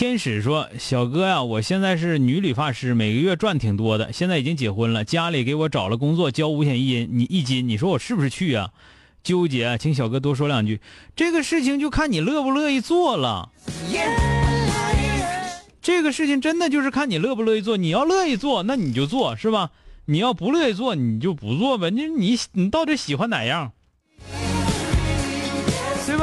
天使说：“小哥呀，我现在是女理发师，每个月赚挺多的。现在已经结婚了，家里给我找了工作，交五险一金，你一金，你说我是不是去啊？纠结，请小哥多说两句。这个事情就看你乐不乐意做了。这个事情真的就是看你乐不乐意做。你要乐意做，那你就做，是吧？你要不乐意做，你就不做呗。你你你到底喜欢哪样？”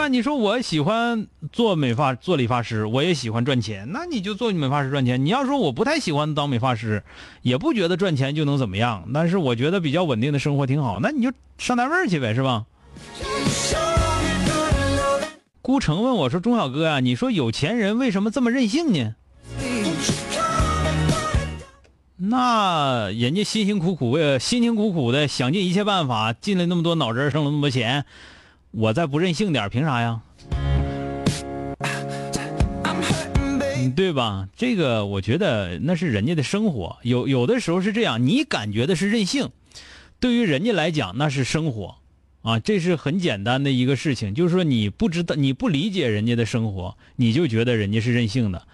你说我喜欢做美发、做理发师，我也喜欢赚钱，那你就做美发师赚钱。你要说我不太喜欢当美发师，也不觉得赚钱就能怎么样，但是我觉得比较稳定的生活挺好，那你就上单位去呗，是吧？孤城问我说：“钟小哥呀，你说有钱人为什么这么任性呢？那人家辛辛苦苦为辛辛苦苦的想尽一切办法，进了那么多脑汁，挣了那么多钱。”我再不任性点，凭啥呀？对吧？这个我觉得那是人家的生活，有有的时候是这样，你感觉的是任性，对于人家来讲那是生活，啊，这是很简单的一个事情，就是说你不知道，你不理解人家的生活，你就觉得人家是任性的。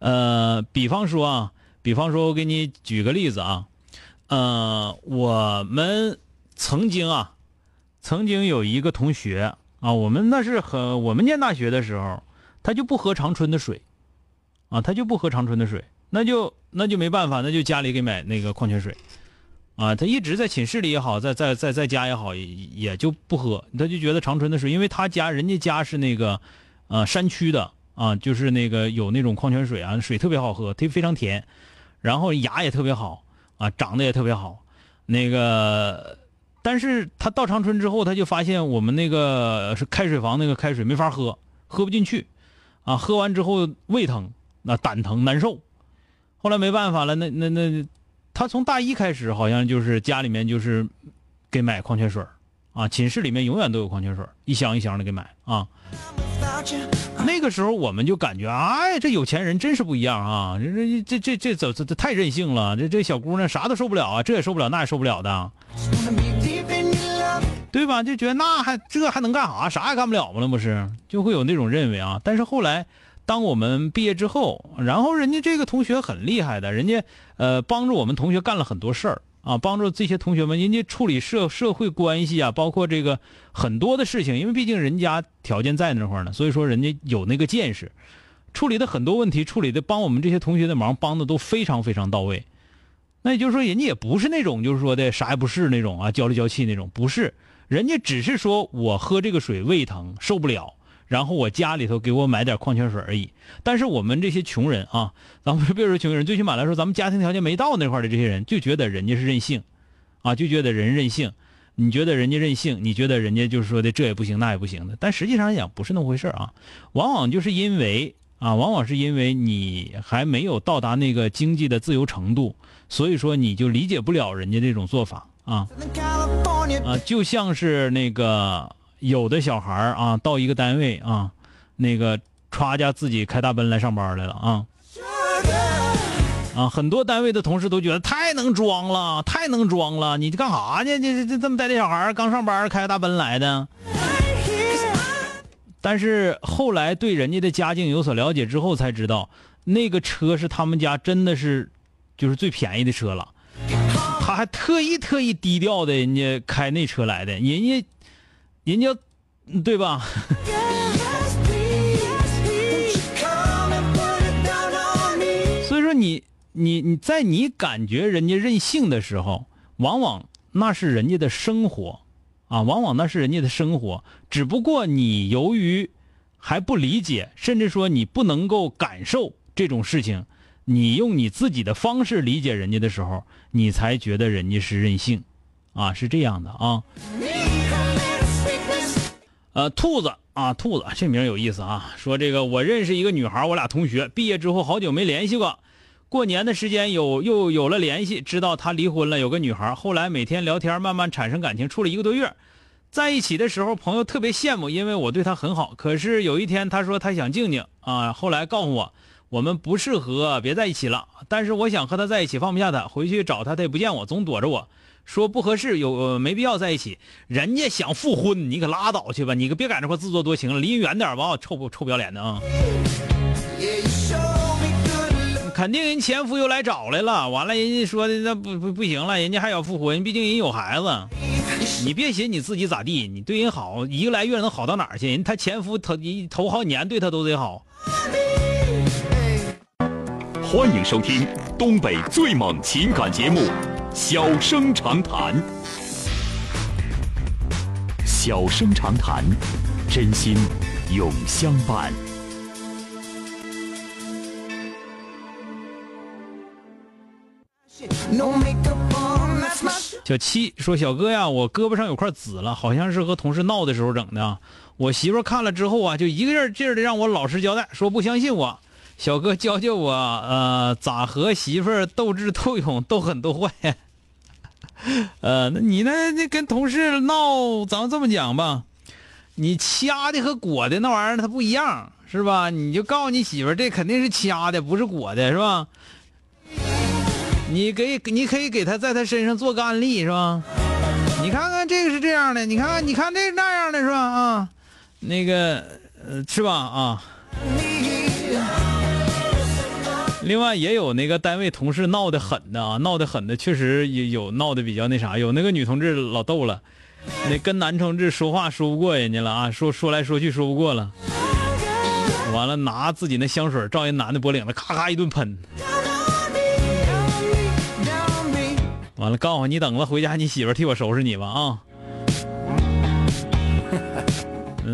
呃，比方说啊，比方说我给你举个例子啊，呃，我们曾经啊。曾经有一个同学啊，我们那是很我们念大学的时候，他就不喝长春的水，啊，他就不喝长春的水，那就那就没办法，那就家里给买那个矿泉水，啊，他一直在寝室里也好，在在在在家也好，也就不喝，他就觉得长春的水，因为他家人家家是那个，呃，山区的啊，就是那个有那种矿泉水啊，水特别好喝，它非常甜，然后牙也特别好啊，长得也特别好，那个。但是他到长春之后，他就发现我们那个是开水房那个开水没法喝，喝不进去，啊，喝完之后胃疼，那胆疼难受。后来没办法了，那那那，他从大一开始好像就是家里面就是给买矿泉水啊，寝室里面永远都有矿泉水一箱一箱的给买啊。那个时候我们就感觉，哎，这有钱人真是不一样啊！这这这这这这这太任性了，这这小姑娘啥都受不了啊，这也受不了，那也受不了的。对吧？就觉得那还这还能干啥？啥也干不了吗？那不是就会有那种认为啊。但是后来，当我们毕业之后，然后人家这个同学很厉害的，人家呃帮助我们同学干了很多事儿啊，帮助这些同学们，人家处理社社会关系啊，包括这个很多的事情。因为毕竟人家条件在那块儿呢，所以说人家有那个见识，处理的很多问题，处理的帮我们这些同学的忙，帮的都非常非常到位。那也就是说，人家也不是那种就是说的啥也不是那种啊，娇里娇气那种，不是。人家只是说我喝这个水胃疼受不了，然后我家里头给我买点矿泉水而已。但是我们这些穷人啊，咱们别说穷人，最起码来说，咱们家庭条件没到那块的这些人，就觉得人家是任性，啊，就觉得人任性。你觉得人家任性，你觉得人家就是说的这也不行那也不行的。但实际上来讲不是那么回事啊，往往就是因为啊，往往是因为你还没有到达那个经济的自由程度，所以说你就理解不了人家这种做法啊。啊，就像是那个有的小孩啊，到一个单位啊，那个歘家自己开大奔来上班来了啊，啊，很多单位的同事都觉得太能装了，太能装了，你这干啥呢？这这这么带的小孩刚上班开大奔来的。但是后来对人家的家境有所了解之后，才知道那个车是他们家真的是就是最便宜的车了。还特意特意低调的，人家开那车来的，人家，人家，对吧？所以说你你你在你感觉人家任性的时候，往往那是人家的生活，啊，往往那是人家的生活。只不过你由于还不理解，甚至说你不能够感受这种事情，你用你自己的方式理解人家的时候，你才觉得人家是任性，啊，是这样的啊。呃，兔子啊，兔子这名有意思啊。说这个，我认识一个女孩，我俩同学，毕业之后好久没联系过。过年的时间有又有了联系，知道她离婚了，有个女孩。后来每天聊天，慢慢产生感情，处了一个多月。在一起的时候，朋友特别羡慕，因为我对她很好。可是有一天，她说她想静静啊。后来告诉我，我们不适合，别在一起了。但是我想和他在一起，放不下他。回去找他，他也不见我，总躲着我。说不合适，有没必要在一起。人家想复婚，你可拉倒去吧，你可别在这块自作多情了，离远点吧，臭不臭不要脸的啊！肯定人前夫又来找来了，完了人家说的那不不不行了，人家还要复婚，毕竟人有孩子。你别寻你自己咋地，你对人好，一个来月能好到哪儿去？人他前夫头一头好几年对他都得好。欢迎收听东北最猛情感节目。小生长谈，小生长谈，真心永相伴。小七说：“小哥呀，我胳膊上有块紫了，好像是和同事闹的时候整的。我媳妇看了之后啊，就一个劲儿劲儿的让我老实交代，说不相信我。小哥教教我，呃，咋和媳妇儿斗智斗勇、斗狠斗坏。”呃，那你那那跟同事闹，咱们这么讲吧，你掐的和裹的那玩意儿它不一样，是吧？你就告诉你媳妇儿，这肯定是掐的，不是裹的，是吧？你给你可以给他在他身上做个案例，是吧？你看看这个是这样的，你看看你看这那样的是吧？啊，那个呃，是吧？啊。另外也有那个单位同事闹得狠的啊，闹得狠的确实也有闹得比较那啥，有那个女同志老逗了，那跟男同志说话说不过人家了啊，说说来说去说不过了，完了拿自己那香水照人男的脖领子，咔咔一顿喷，完了告诉你等着回家你媳妇替我收拾你吧啊，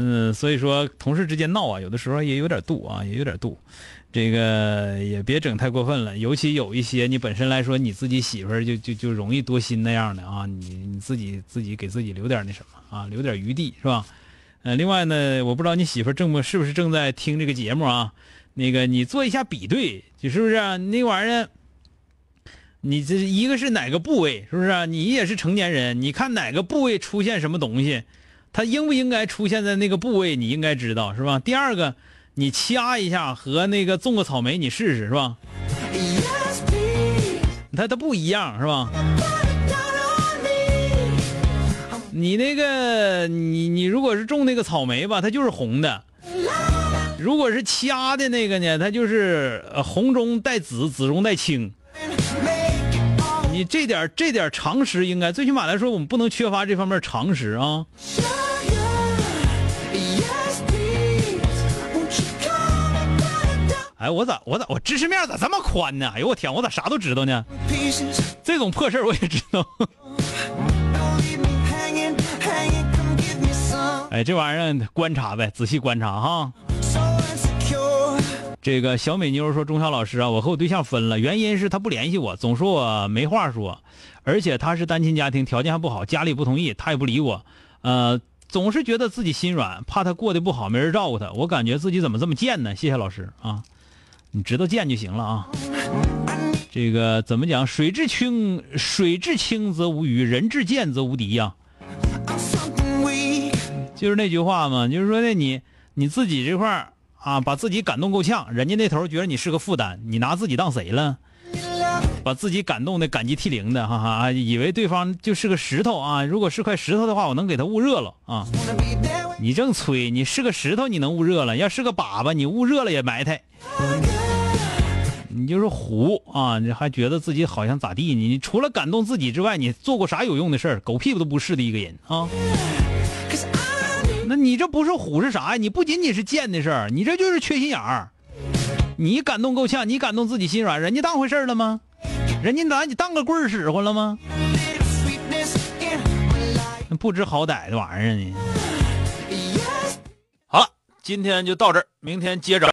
嗯，所以说同事之间闹啊，有的时候也有点度啊，也有点度。这个也别整太过分了，尤其有一些你本身来说你自己媳妇儿就就就容易多心那样的啊，你你自己自己给自己留点那什么啊，留点余地是吧？呃，另外呢，我不知道你媳妇儿正不是不是正在听这个节目啊？那个你做一下比对，就是不是啊？那玩意儿，你这一个是哪个部位，是不是啊？你也是成年人，你看哪个部位出现什么东西，它应不应该出现在那个部位，你应该知道是吧？第二个。你掐一下和那个种个草莓，你试试是吧？它它不一样是吧？你那个你你如果是种那个草莓吧，它就是红的；如果是掐的那个呢，它就是红中带紫，紫中带青。你这点这点常识应该，最起码来说，我们不能缺乏这方面常识啊。哎，我咋我咋我知识面咋这么宽呢？哎呦我天，我咋啥都知道呢？这种破事儿我也知道。哎，这玩意儿观察呗，仔细观察哈。这个小美妞说：“中校老师啊，我和我对象分了，原因是他不联系我，总说我没话说，而且他是单亲家庭，条件还不好，家里不同意，他也不理我，呃，总是觉得自己心软，怕他过得不好，没人照顾他。我感觉自己怎么这么贱呢？谢谢老师啊。”你知道贱就行了啊！这个怎么讲？水至清，水至清则无鱼；人至贱则无敌呀。就是那句话嘛，就是说呢，你你自己这块儿啊，把自己感动够呛，人家那头觉得你是个负担，你拿自己当谁了？把自己感动的感激涕零的，哈哈，以为对方就是个石头啊！如果是块石头的话，我能给他捂热了啊！你正吹，你是个石头，你能捂热了？要是个粑粑，你捂热了也埋汰。你就是虎啊！你还觉得自己好像咋地？你除了感动自己之外，你做过啥有用的事儿？狗屁都不是的一个人啊！那你这不是虎是啥呀？你不仅仅是贱的事儿，你这就是缺心眼儿。你感动够呛，你感动自己心软，人家当回事了吗？人家拿你当个棍使唤了吗？不知好歹的玩意儿呢！好了，今天就到这儿，明天接着。